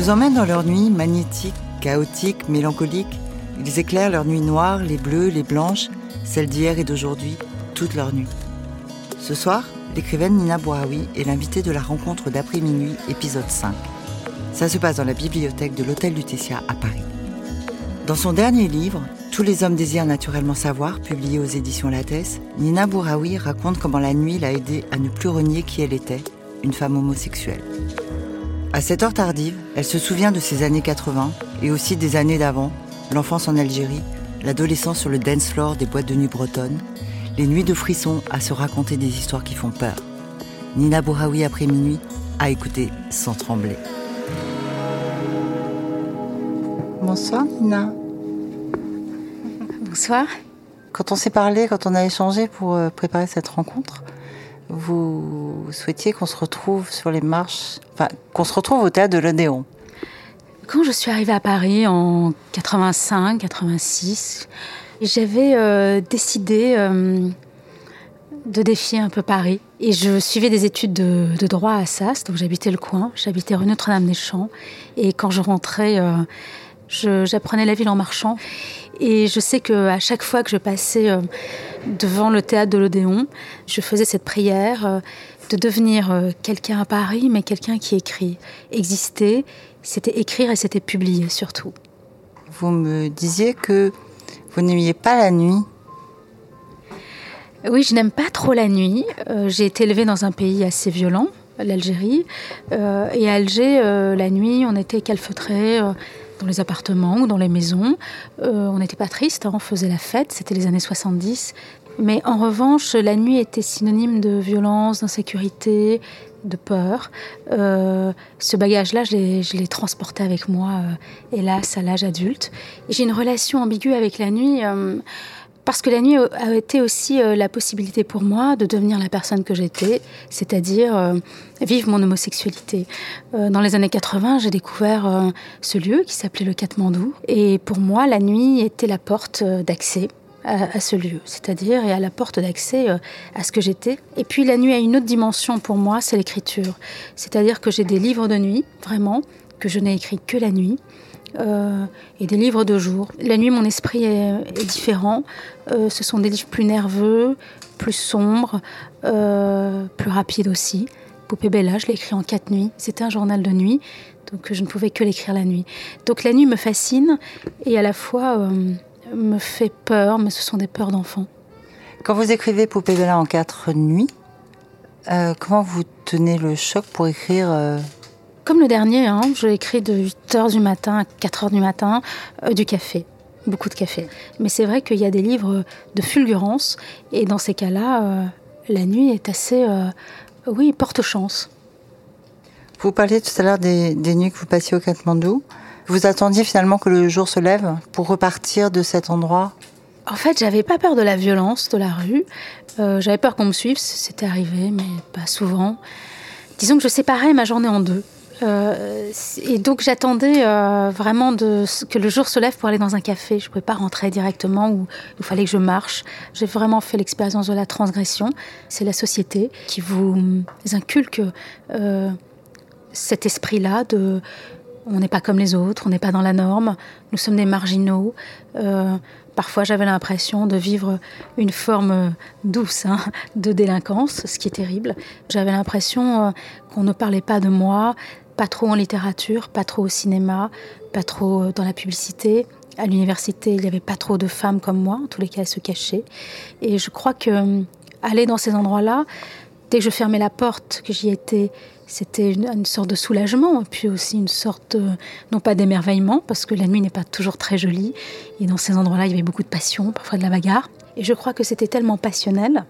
Nous emmènent dans leur nuit magnétique, chaotique, mélancolique. Ils éclairent leur nuit noire, les bleus, les blanches, celles d'hier et d'aujourd'hui, toute leur nuit. Ce soir, l'écrivaine Nina Bouraoui est l'invitée de la rencontre d'après minuit, épisode 5. Ça se passe dans la bibliothèque de l'Hôtel Lutetia à Paris. Dans son dernier livre, Tous les hommes désirent naturellement savoir, publié aux éditions Lattès, Nina Bouraoui raconte comment la nuit l'a aidée à ne plus renier qui elle était, une femme homosexuelle. À cette heure tardive, elle se souvient de ses années 80 et aussi des années d'avant, l'enfance en Algérie, l'adolescence sur le dance floor des boîtes de nuit bretonnes, les nuits de frissons à se raconter des histoires qui font peur. Nina Bouraoui après minuit à écouter sans trembler. Bonsoir Nina. Bonsoir. Quand on s'est parlé, quand on a échangé pour euh, préparer cette rencontre, vous souhaitiez qu'on se retrouve sur les marches, enfin qu'on se retrouve au théâtre de l'Odéon. Quand je suis arrivée à Paris en 85, 86, j'avais euh, décidé euh, de défier un peu Paris. Et je suivais des études de, droit à Assas, donc j'habitais le coin, j'habitais rue Notre-Dame-des-Champs. Et quand je rentrais, euh, j'apprenais la ville en marchant. Et je sais qu'à chaque fois que je passais euh, devant le théâtre de l'Odéon, je faisais cette prière euh, de devenir euh, quelqu'un à Paris, mais quelqu'un qui écrit. Exister, c'était écrire et c'était publier surtout. Vous me disiez que vous n'aimiez pas la nuit. Oui, je n'aime pas trop la nuit. Euh, j'ai été élevée dans un pays assez violent, l'Algérie. Euh, et à Alger, euh, la nuit, on était calfeutrés dans les appartements ou dans les maisons. Euh, on n'était pas triste, hein, on faisait la fête, c'était les années 70. Mais en revanche, la nuit était synonyme de violence, d'insécurité, de peur. Euh, ce bagage-là, je l'ai- transporté avec moi, euh, hélas, à l'âge adulte. J'ai une relation ambiguë avec la nuit. Parce que la nuit a été aussi euh, la possibilité pour moi de devenir la personne que j'étais, c'est-à-dire euh, vivre mon homosexualité. Euh, dans les années 80, j'ai découvert ce lieu qui s'appelait le Katmandou. Et pour moi, la nuit était la porte d'accès à, ce lieu, c'est-à-dire et à la porte d'accès à ce que j'étais. Et puis la nuit a une autre dimension pour moi, c'est l'écriture. C'est-à-dire que j'ai des livres de nuit, vraiment, que je n'ai écrits que la nuit. Euh, et des livres de jour. La nuit, mon esprit est, différent. Euh, ce sont des livres plus nerveux, plus sombres, euh, plus rapides aussi. Poupée Bella, je l'ai écrit en quatre nuits. C'était un journal de nuit, donc je ne pouvais que l'écrire la nuit. Donc la nuit me fascine et à la fois me fait peur, mais ce sont des peurs d'enfant. Quand vous écrivez Poupée Bella en quatre nuits, comment vous tenez le choc pour écrire Comme le dernier, hein, je écris de 8h du matin à 4h du matin, euh, du café. Beaucoup de café. Mais c'est vrai qu'il y a des livres de fulgurance, et dans ces cas-là, euh, la nuit est assez. euh, oui, porte chance. Vous parliez tout à l'heure des, des nuits que vous passiez au Katmandou. Vous attendiez finalement que le jour se lève pour repartir de cet endroit? En fait, j'avais pas peur de la violence de la rue. Euh, j'avais peur qu'on me suive, c'était arrivé, mais pas souvent. Disons que je séparais ma journée en deux. Euh, et donc j'attendais euh, vraiment que le jour se lève pour aller dans un café. Je ne pouvais pas rentrer directement ou il fallait que je marche. J'ai vraiment fait l'expérience de la transgression. C'est la société qui vous inculque euh, cet esprit-là de on n'est pas comme les autres, on n'est pas dans la norme, nous sommes des marginaux. Euh, parfois, j'avais l'impression de vivre une forme douce hein, de délinquance, ce qui est terrible. J'avais l'impression qu'on ne parlait pas de moi, pas trop en littérature, pas trop au cinéma, pas trop euh, dans la publicité. À l'université, il n'y avait pas trop de femmes comme moi, en tous les cas, elles se cachaient. Et je crois que euh, aller dans ces endroits-là, dès que je fermais la porte, que j'y étais, c'était une, sorte de soulagement, puis aussi une sorte, non pas d'émerveillement, parce que la nuit n'est pas toujours très jolie, et dans ces endroits-là, il y avait beaucoup de passion, parfois de la bagarre. Et je crois que c'était tellement passionnel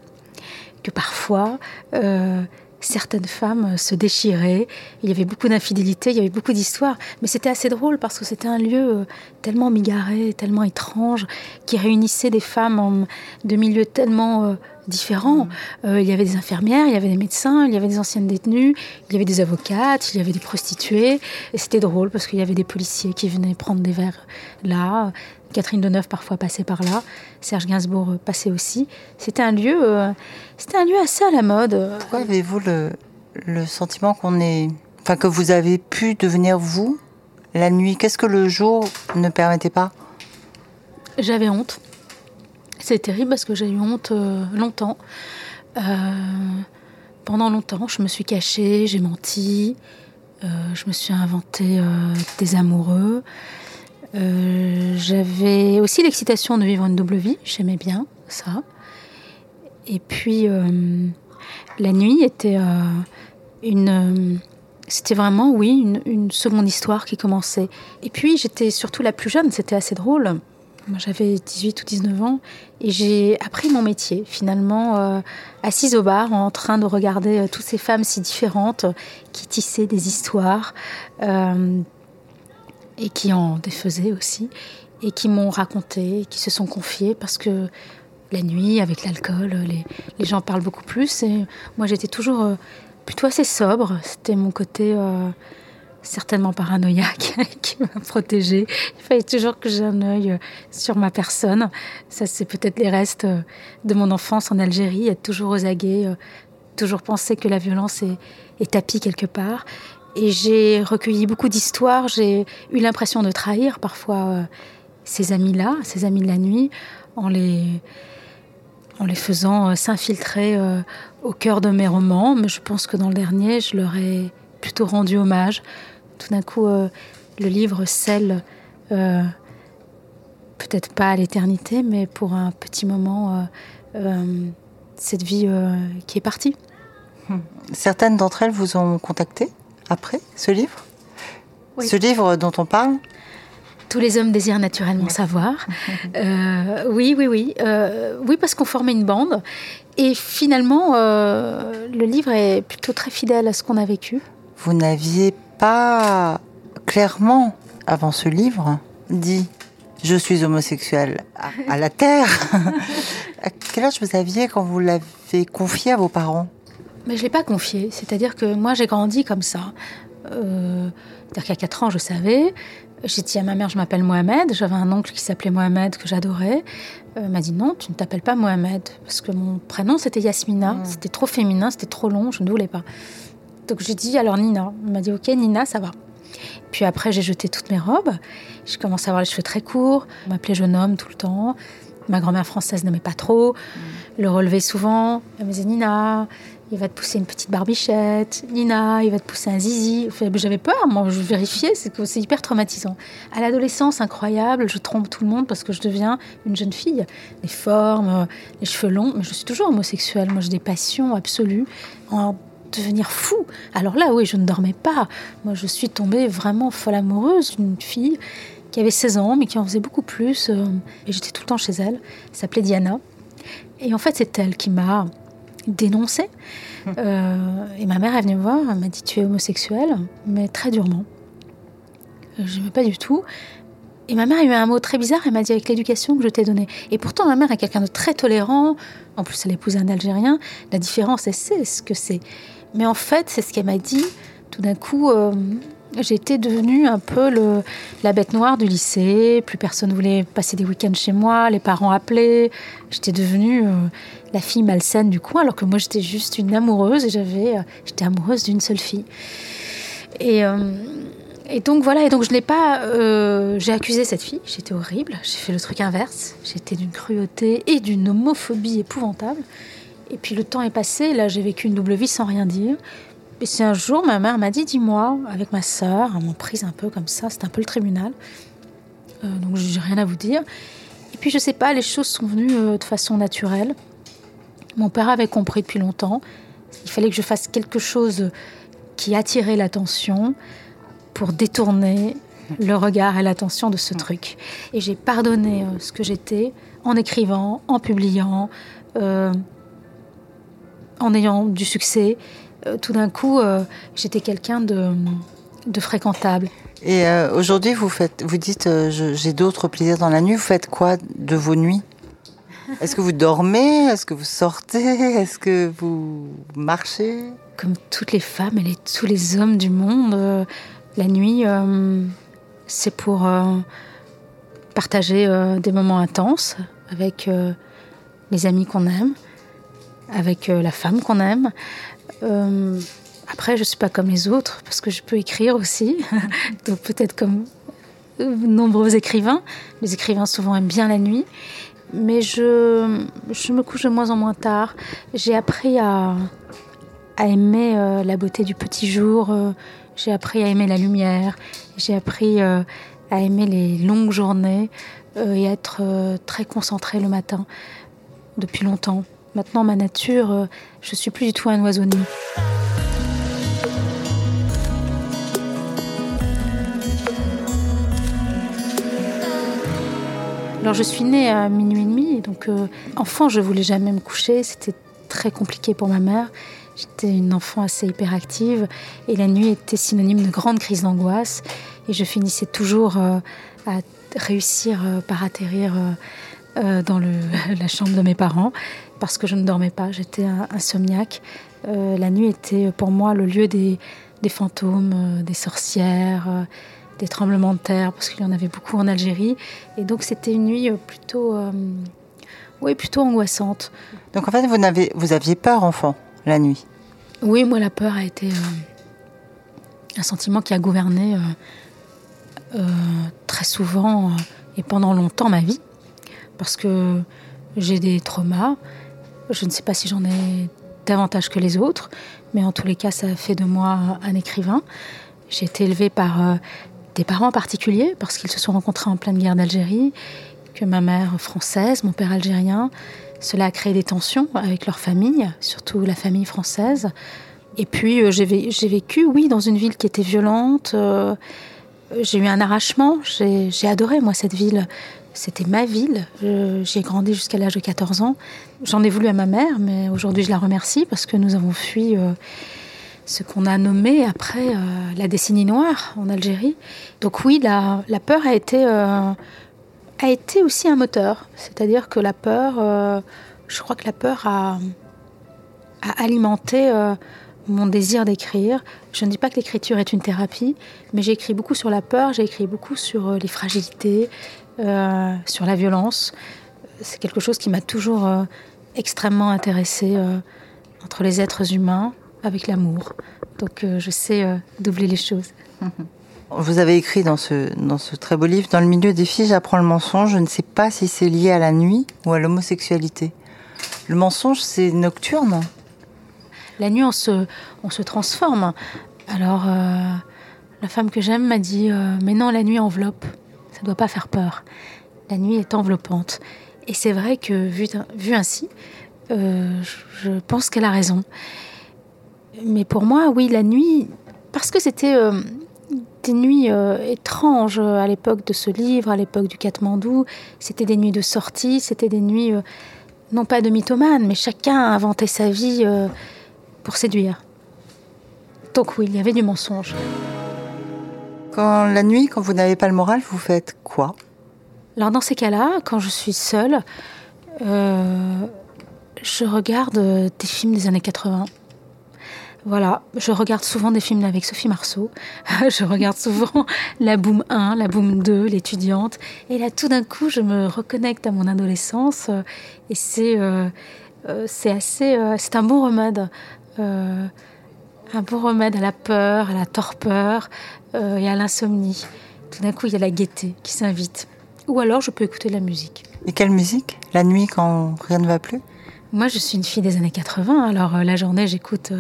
que parfois, euh, certaines femmes se déchiraient. Il y avait beaucoup d'infidélité, il y avait beaucoup d'histoires. Mais c'était assez drôle parce que c'était un lieu euh, tellement migaré, tellement étrange, qui réunissait des femmes de milieux tellement euh, différents. Mm. il y avait des infirmières, il y avait des médecins, il y avait des anciennes détenues, il y avait des avocates, il y avait des prostituées. Et c'était drôle parce qu'il y avait des policiers qui venaient prendre des verres là. Catherine Deneuve parfois passait par là, Serge Gainsbourg passait aussi. C'était un lieu, euh, c'était un lieu assez à la mode. Pourquoi avez-vous le, le sentiment qu'on est, enfin que vous avez pu devenir vous la nuit? Qu'est-ce que le jour ne permettait pas? J'avais honte. C'est terrible parce que j'ai eu honte euh, longtemps. Euh, pendant longtemps, je me suis cachée, j'ai menti, je me suis inventé des amoureux. Euh, j'avais aussi l'excitation de vivre une double vie, j'aimais bien ça. Et puis euh, la nuit était euh, une. c'était vraiment, oui, une, seconde histoire qui commençait. Et puis j'étais surtout la plus jeune, c'était assez drôle. Moi j'avais 18 ou 19 ans et j'ai appris mon métier finalement assise au bar en train de regarder toutes ces femmes si différentes qui tissaient des histoires et qui en défaisaient aussi, et qui m'ont raconté, qui se sont confiés parce que la nuit, avec l'alcool, les, les, gens parlent beaucoup plus. Et moi, j'étais toujours euh, plutôt assez sobre. C'était mon côté euh, certainement paranoïaque qui m'a protégée. Il fallait toujours que j'ai un œil euh, sur ma personne. Ça, c'est peut-être les restes de mon enfance en Algérie, être toujours aux aguets, toujours penser que la violence est, est tapie quelque part. Et j'ai recueilli beaucoup d'histoires. J'ai eu l'impression de trahir parfois euh, ces amis-là, ces amis de la nuit, en les, en les faisant euh, s'infiltrer euh, au cœur de mes romans. Mais je pense que dans le dernier, je leur ai plutôt rendu hommage. Tout d'un coup, le livre scelle, peut-être pas à l'éternité, mais pour un petit moment, cette vie qui est partie. Certaines d'entre elles vous ont contacté après ce livre? Ce livre dont on parle? Tous les hommes désirent naturellement savoir. Euh, oui, oui, oui. Euh, oui, parce qu'on formait une bande. Et finalement, euh, le livre est plutôt très fidèle à ce qu'on a vécu. Vous n'aviez pas clairement, avant ce livre, dit je suis homosexuel à, la terre. à quel âge vous aviez quand vous l'avez confié à vos parents? Mais je ne l'ai pas confié. C'est-à-dire que moi, j'ai grandi comme ça. Euh, C'est-à-dire qu'à 4 ans, je savais. J'ai dit à ma mère, je m'appelle Mohamed. J'avais un oncle qui s'appelait Mohamed, que j'adorais. Euh, m'a dit non, tu ne t'appelles pas Mohamed. Parce que mon prénom, c'était Yasmina. Hmm. C'était trop féminin, c'était trop long, je ne voulais pas. Donc j'ai dit alors Nina. Il m'a dit ok, Nina, ça va. Puis après, j'ai jeté toutes mes robes. J'ai commencé à avoir les cheveux très courts. On m'appelait jeune homme tout le temps. Ma grand-mère française n'aimait pas trop. Le relevait souvent. Elle me disait Nina, il va te pousser une petite barbichette, Nina, il va te pousser un zizi. J'avais peur, moi, je vérifiais, c'est hyper traumatisant. À l'adolescence, incroyable, je trompe tout le monde parce que je deviens une jeune fille. Les formes, les cheveux longs, mais je suis toujours homosexuelle. Moi, j'ai des passions absolues devenir fou. Alors là, oui, je ne dormais pas. Moi, je suis tombée vraiment folle amoureuse d'une fille qui avait 16 ans, mais qui en faisait beaucoup plus. Euh, et j'étais tout le temps chez elle. Elle s'appelait Diana. Et en fait, c'est elle qui m'a dénoncé. Euh, et ma mère est venue me voir, elle m'a dit tu es homosexuel, mais très durement. Je n'aimais pas du tout. Et ma mère a eu un mot très bizarre, elle m'a dit avec l'éducation que je t'ai donnée. Et pourtant, ma mère est quelqu'un de très tolérant. En plus, elle épouse un Algérien. La différence, c'est ce que c'est. Mais en fait, c'est ce qu'elle m'a dit. Tout d'un coup, euh, j'étais devenue un peu la bête noire du lycée. Plus personne voulait passer des week-ends chez moi. Les parents appelaient. J'étais devenue euh, la fille malsaine du coin, alors que moi j'étais juste une amoureuse et j'avais, euh, j'étais amoureuse d'une seule fille. Et, donc voilà, et donc je n'ai pas, j'ai accusé cette fille. J'étais horrible. J'ai fait le truc inverse. J'étais d'une cruauté et d'une homophobie épouvantable. Et puis le temps est passé. Là, j'ai vécu une double vie sans rien dire. Et c'est un jour, ma mère m'a dit, dis-moi, avec ma sœur, elle m'a prise un peu comme ça, c'était un peu le tribunal. Euh, donc j'ai rien à vous dire. Et puis je sais pas, les choses sont venues euh, de façon naturelle. Mon père avait compris depuis longtemps. Il fallait que je fasse quelque chose qui attirait l'attention pour détourner le regard et l'attention de ce truc. Et j'ai pardonné euh, ce que j'étais en écrivant, en publiant, euh, en ayant du succès. Euh, tout d'un coup, j'étais quelqu'un de, de, fréquentable. Et aujourd'hui, vous faites, vous dites, j'ai d'autres plaisirs dans la nuit. Vous faites quoi de vos nuits? Est-ce que vous dormez? Est-ce que vous sortez? Est-ce que vous marchez? Comme toutes les femmes et tous les hommes du monde, la nuit, c'est pour euh, partager euh, des moments intenses avec euh, les amis qu'on aime, avec la femme qu'on aime. après, je ne suis pas comme les autres parce que je peux écrire aussi, donc peut-être comme nombreux écrivains. Les écrivains souvent aiment bien la nuit, mais je, me couche de moins en moins tard. J'ai appris à, aimer la beauté du petit jour. j'ai appris à aimer la lumière. J'ai appris euh, à aimer les longues journées euh, et à être euh, très concentrée le matin depuis longtemps. Maintenant, ma nature, je suis plus du tout un oiseau de. Alors je suis née à minuit et demi, donc enfant je voulais jamais me coucher, c'était très compliqué pour ma mère. J'étais une enfant assez hyperactive et la nuit était synonyme de grande crise d'angoisse. Et je finissais toujours euh, à réussir euh, par atterrir euh, dans la chambre de mes parents parce que je ne dormais pas. J'étais insomniaque. la nuit était pour moi le lieu des, fantômes, des sorcières, des tremblements de terre, parce qu'il y en avait beaucoup en Algérie. Et donc c'était une nuit plutôt, oui, plutôt angoissante. Donc en fait, vous, n'avez, vous aviez peur, enfant, la nuit? Oui, moi, la peur a été un sentiment qui a gouverné euh, très souvent euh, et pendant longtemps ma vie, parce que j'ai des traumas. Je ne sais pas si j'en ai davantage que les autres, mais en tous les cas, ça a fait de moi un écrivain. J'ai été élevée par euh, des parents particuliers, parce qu'ils se sont rencontrés en pleine guerre d'Algérie, que ma mère française, mon père algérien. Cela a créé des tensions avec leur famille, surtout la famille française. Et puis j'ai vécu, oui, dans une ville qui était violente, j'ai eu un arrachement. J'ai adoré, moi, cette ville. C'était ma ville. J'y ai grandi jusqu'à l'âge de 14 ans. J'en ai voulu à ma mère, mais aujourd'hui, je la remercie parce que nous avons fui euh, ce qu'on a nommé après euh, la décennie noire en Algérie. Donc, oui, la, peur a été, euh, a été aussi un moteur. C'est-à-dire que la peur, je crois que la peur a, a alimenté mon désir d'écrire. Je ne dis pas que l'écriture est une thérapie, mais j'ai écrit beaucoup sur la peur, j'ai écrit beaucoup sur les fragilités, euh, sur la violence. C'est quelque chose qui m'a toujours euh, extrêmement intéressée entre les êtres humains avec l'amour. Donc je sais doubler les choses. Vous avez écrit dans ce, dans ce très beau livre, Dans le milieu des filles, j'apprends le mensonge. Je ne sais pas si c'est lié à la nuit ou à l'homosexualité. Le mensonge, c'est nocturne la nuit, on se, on se transforme. Alors, euh, la femme que j'aime m'a dit euh, Mais non, la nuit enveloppe. Ça ne doit pas faire peur. La nuit est enveloppante. Et c'est vrai que, vu, ainsi, euh, je pense qu'elle a raison. Mais pour moi, oui, la nuit, parce que c'était des nuits étranges à l'époque de ce livre, à l'époque du Katmandou, c'était des nuits de sortie, c'était des nuits, non pas de mythomane, mais chacun a inventé sa vie pour séduire. Donc oui, il y avait du mensonge. Quand la nuit, quand vous n'avez pas le moral, vous faites quoi? Alors dans ces cas-là, quand je suis seule, euh, je regarde des films des années 80. Voilà, je regarde souvent des films avec Sophie Marceau. je regarde souvent la Boom 1, la Boom 2, l'étudiante. Et là, tout d'un coup, je me reconnecte à mon adolescence. Et c'est euh, euh, c'est assez, c'est un bon remède un bon remède à la peur, à la torpeur euh, et à l'insomnie. Tout d'un coup, il y a la gaieté qui s'invite. Ou alors, je peux écouter de la musique. Et quelle musique? La nuit, quand rien ne va plus? Moi, je suis une fille des années 80. Alors, euh, la journée, j'écoute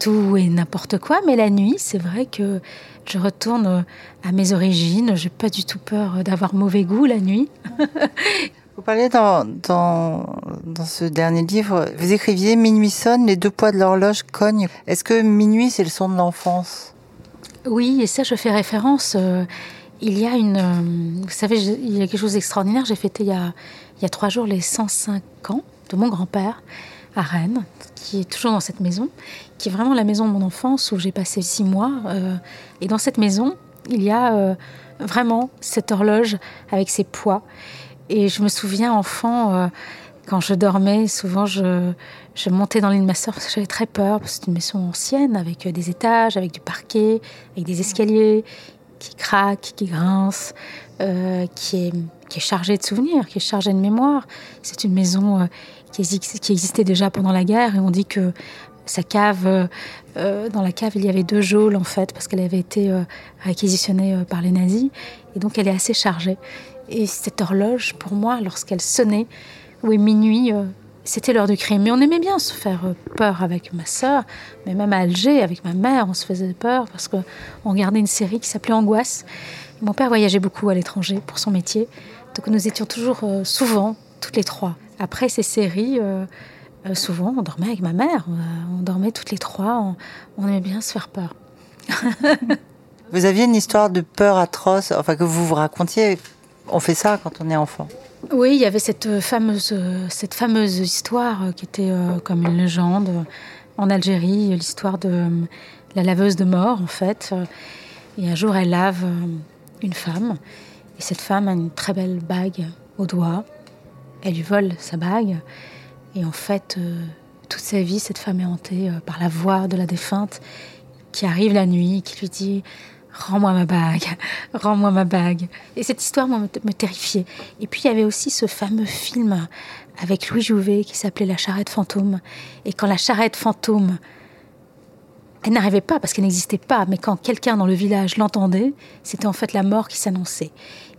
tout et n'importe quoi. Mais la nuit, c'est vrai que je retourne à mes origines. J'ai pas du tout peur d'avoir mauvais goût la nuit. Vous parlez dans, dans, ce dernier livre. Vous écriviez Minuit sonne, les deux poids de l'horloge cognent. Est-ce que minuit, c'est le son de l'enfance? Oui, et ça, je fais référence. Euh, il y a une. Euh, vous savez, il y a quelque chose d'extraordinaire. J'ai fêté il y, a, il y a trois jours les 105 ans de mon grand-père à Rennes, qui est toujours dans cette maison, qui est vraiment la maison de mon enfance où j'ai passé six mois. Euh, et dans cette maison, il y a vraiment cette horloge avec ses poids. Et je me souviens, enfant, euh, quand je dormais, souvent je, je montais dans l'île de ma soeur parce que j'avais très peur, parce que c'est une maison ancienne avec euh, des étages, avec du parquet, avec des escaliers qui craquent, qui grincent, euh, qui, est, qui est chargée de souvenirs, qui est chargée de mémoire. C'est une maison qui, qui, existait déjà pendant la guerre et on dit que sa cave, dans la cave, il y avait deux geôles en fait, parce qu'elle avait été réquisitionnée par les nazis. Et donc elle est assez chargée. Et cette horloge, pour moi, lorsqu'elle sonnait, oui, minuit, euh, c'était l'heure du crime. Mais on aimait bien se faire euh, peur avec ma sœur, mais même à Alger, avec ma mère, on se faisait peur parce qu'on regardait une série qui s'appelait Angoisse. mon père voyageait beaucoup à l'étranger pour son métier, donc nous étions toujours euh, souvent toutes les trois. Après ces séries, souvent on dormait avec ma mère, on dormait toutes les trois, on, on aimait bien se faire peur. vous aviez une histoire de peur atroce, enfin que vous vous racontiez on fait ça quand on est enfant. Oui, il y avait cette fameuse, cette fameuse histoire qui était euh, comme une légende en Algérie, l'histoire de la laveuse de mort en fait. Et un jour, elle lave euh, une femme, et cette femme a une très belle bague au doigt. Elle lui vole sa bague, et en fait, euh, toute sa vie, cette femme est hantée par la voix de la défunte qui arrive la nuit, qui lui dit Rends-moi ma bague, rends-moi ma bague. Et cette histoire me, me terrifiait. Et puis il y avait aussi ce fameux film avec Louis Jouvet qui s'appelait La charrette fantôme. Et quand la charrette fantôme, elle n'arrivait pas parce qu'elle n'existait pas, mais quand quelqu'un dans le village l'entendait, c'était en fait la mort qui s'annonçait.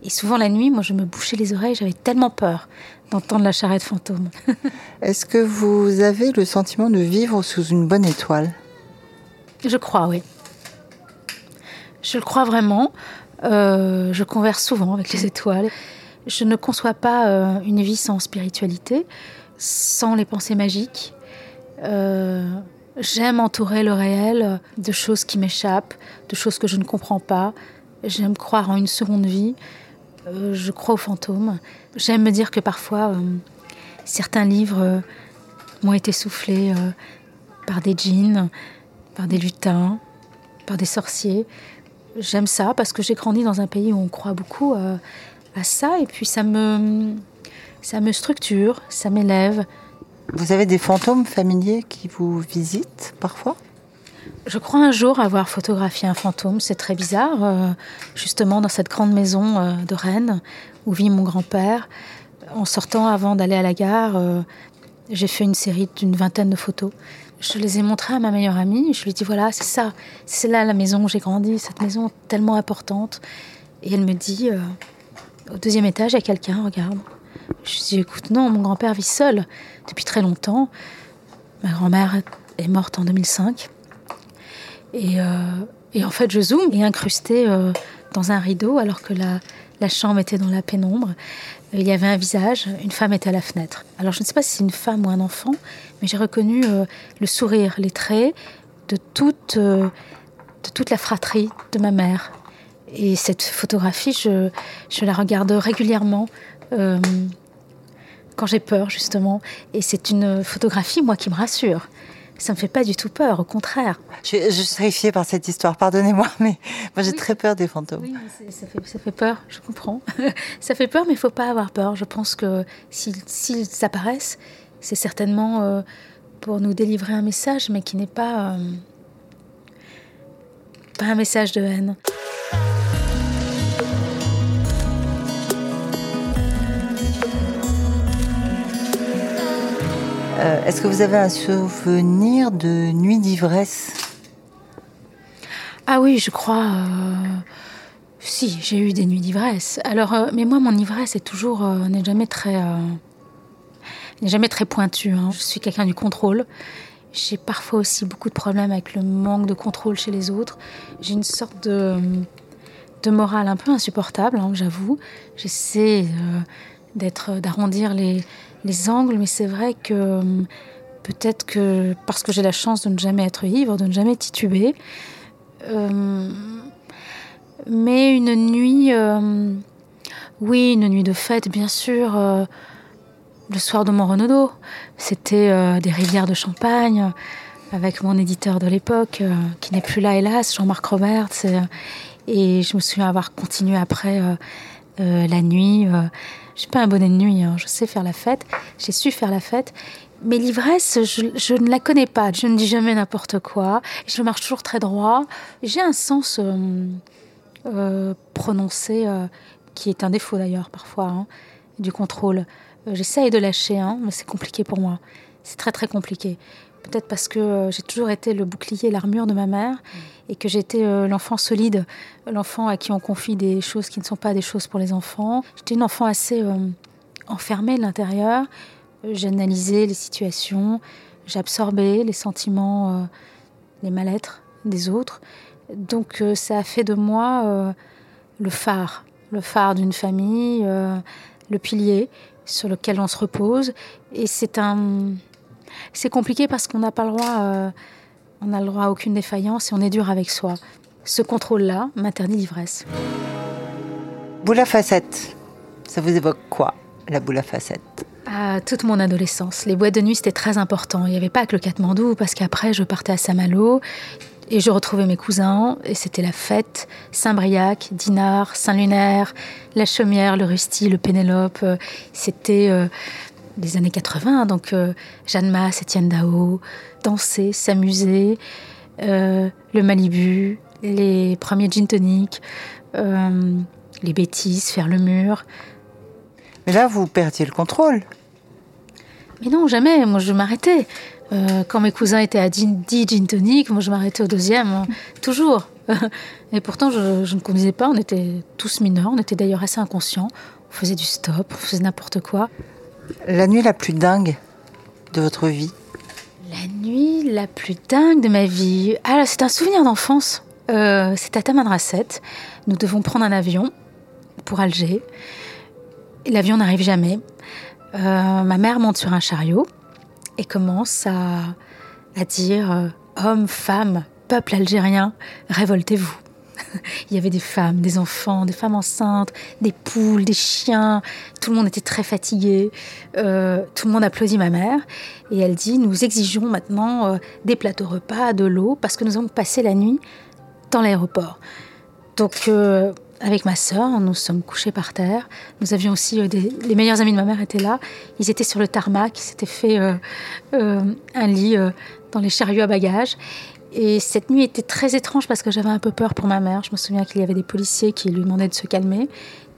Et souvent la nuit, moi je me bouchais les oreilles, j'avais tellement peur d'entendre la charrette fantôme. Est-ce que vous avez le sentiment de vivre sous une bonne étoile? Je crois, oui. Je le crois vraiment. Euh, je converse souvent avec les étoiles. Je ne conçois pas euh, une vie sans spiritualité, sans les pensées magiques. Euh, j'aime entourer le réel de choses qui m'échappent, de choses que je ne comprends pas. J'aime croire en une seconde vie. je crois aux fantômes. J'aime me dire que parfois, certains livres m'ont été soufflés par des djinns, par des lutins, par des sorciers j'aime ça parce que j'ai grandi dans un pays où on croit beaucoup euh, à ça et puis ça me, ça me structure, ça m'élève. Vous avez des fantômes familiers qui vous visitent parfois? Je crois un jour avoir photographié un fantôme, c'est très bizarre, euh, justement dans cette grande maison euh, de Rennes où vit mon grand-père. En sortant avant d'aller à la gare, j'ai fait une série d'une vingtaine de photos. Je les ai montrés à ma meilleure amie. Je lui ai dit voilà, c'est ça, c'est là la maison où j'ai grandi, cette maison tellement importante. Et elle me dit euh, au deuxième étage, il y a quelqu'un, regarde. Je dit écoute, non, mon grand-père vit seul depuis très longtemps. Ma grand-mère est morte en 2005. Et, euh, et, en fait, je zoome et incrusté euh, dans un rideau alors que la, la chambre était dans la pénombre. Il y avait un visage, une femme était à la fenêtre. Alors je ne sais pas si c'est une femme ou un enfant, mais j'ai reconnu euh, le sourire, les traits de toute, euh, de toute la fratrie de ma mère. Et cette photographie, je, je la regarde régulièrement euh, quand j'ai peur, justement. Et c'est une photographie, moi, qui me rassure ça me fait pas du tout peur, au contraire. Je, je suis terrifiée par cette histoire, pardonnez-moi, mais moi j'ai très peur des fantômes. Oui, ça fait, ça fait, peur, je comprends. ça fait peur, mais il faut pas avoir peur. Je pense que s'ils apparaissent, c'est certainement euh, pour nous délivrer un message, mais qui n'est pas, euh, pas un message de haine. Euh, est-ce que vous avez un souvenir de nuit d'ivresse? Ah oui, je crois. Euh, si, j'ai eu des nuits d'ivresse. Alors, euh, mais moi, mon ivresse est toujours n'est jamais très n'est jamais très pointue. Hein. Je suis quelqu'un du contrôle. J'ai parfois aussi beaucoup de problèmes avec le manque de contrôle chez les autres. J'ai une sorte de de morale un peu insupportable, hein, j'avoue. J'essaie d'être, d'arrondir les, les angles, mais c'est vrai que euh, peut-être que parce que j'ai la chance de ne jamais être ivre, de ne jamais tituber, euh, mais une nuit, euh, oui, une nuit de fête, bien sûr. le soir de mon Renaudot, c'était des rivières de champagne avec mon éditeur de l'époque, qui n'est plus là, hélas, Jean-Marc Roberts. Et, je me souviens avoir continué après la nuit. Je suis pas un bonnet de nuit, hein. je sais faire la fête, j'ai su faire la fête. Mais l'ivresse, je, ne la connais pas. Je ne dis jamais n'importe quoi. Je marche toujours très droit. J'ai un sens euh, euh, prononcé, euh, qui est un défaut d'ailleurs parfois, hein, du contrôle. J'essaye de lâcher, hein, mais c'est compliqué pour moi. C'est très très compliqué. Peut-être parce que j'ai toujours été le bouclier, l'armure de ma mère et que j'étais euh, l'enfant solide, l'enfant à qui on confie des choses qui ne sont pas des choses pour les enfants. J'étais une enfant assez euh, enfermée de l'intérieur. J'analysais les situations, j'absorbais les sentiments, euh, les mal-être des autres. Donc ça a fait de moi le phare, le phare d'une famille, le pilier sur lequel on se repose. Et c'est un, c'est compliqué parce qu'on n'a pas le droit on n'a le droit à aucune défaillance et on est dur avec soi. Ce contrôle-là m'interdit l'ivresse. Boule à facettes, ça vous évoque quoi, la boule à facettes? Ah, toute mon adolescence. Les boîtes de nuit, c'était très important. Il n'y avait pas que le Katmandou, parce qu'après, je partais à Saint-Malo et je retrouvais mes cousins, et c'était la fête. Saint-Briac, Dinard, Saint-Lunaire, La Chaumière, le Rusty, le Pénélope. C'était euh, des années 80, donc euh, Jeanne Masse, Étienne Dao, danser, s'amuser, euh, le Malibu, les premiers gin tonic, euh, les bêtises, faire le mur. Mais là, vous perdiez le contrôle. Mais non, jamais. Moi, je m'arrêtais. quand mes cousins étaient à 10 gin tonic, moi, je m'arrêtais au deuxième, hein, toujours. Et pourtant, je, je, ne conduisais pas. On était tous mineurs. On était d'ailleurs assez inconscients. On faisait du stop, on faisait n'importe quoi. La nuit la plus dingue de votre vie La nuit la plus dingue de ma vie. Ah, c'est un souvenir d'enfance. Euh, c'est à Tamanrasset. Nous devons prendre un avion pour Alger. L'avion n'arrive jamais. Euh, ma mère monte sur un chariot et commence à, dire euh, Hommes, femmes, peuple algérien, révoltez-vous. Il y avait des femmes, des enfants, des femmes enceintes, des poules, des chiens. Tout le monde était très fatigué. Euh, tout le monde applaudit ma mère. Et elle dit, nous exigeons maintenant euh, des plateaux repas, de l'eau, parce que nous avons passé la nuit dans l'aéroport. Donc, euh, avec ma sœur, nous sommes couchés par terre. Nous avions aussi les meilleurs amis de ma mère étaient là. Ils étaient sur le tarmac, ils s'étaient fait un lit dans les chariots à bagages. Et cette nuit était très étrange parce que j'avais un peu peur pour ma mère. Je me souviens qu'il y avait des policiers qui lui demandaient de se calmer.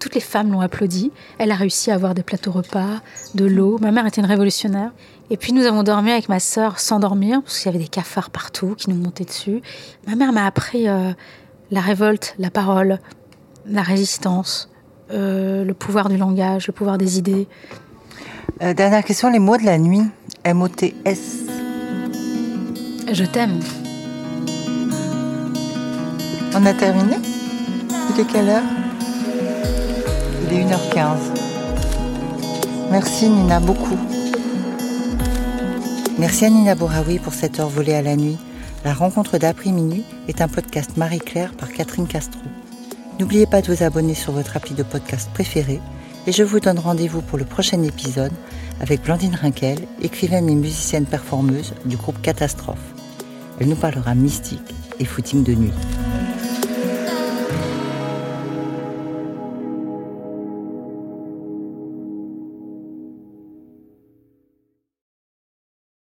Toutes les femmes l'ont applaudi. Elle a réussi à avoir des plateaux repas, de l'eau. Ma mère était une révolutionnaire. Et puis nous avons dormi avec ma sœur sans dormir parce qu'il y avait des cafards partout qui nous montaient dessus. Ma mère m'a appris euh, la révolte, la parole, la résistance, euh, le pouvoir du langage, le pouvoir des idées. Euh, dernière question, les mots de la nuit. M-O-T-S. Je t'aime. On a terminé Il est quelle heure Il est 1h15. Merci Nina beaucoup. Merci à Nina Bouraoui pour cette heure volée à la nuit. La rencontre d'après-minuit est un podcast Marie-Claire par Catherine Castro. N'oubliez pas de vous abonner sur votre appli de podcast préféré et je vous donne rendez-vous pour le prochain épisode avec Blandine Rinkel, écrivaine et musicienne performeuse du groupe Catastrophe. Elle nous parlera mystique et footing de nuit.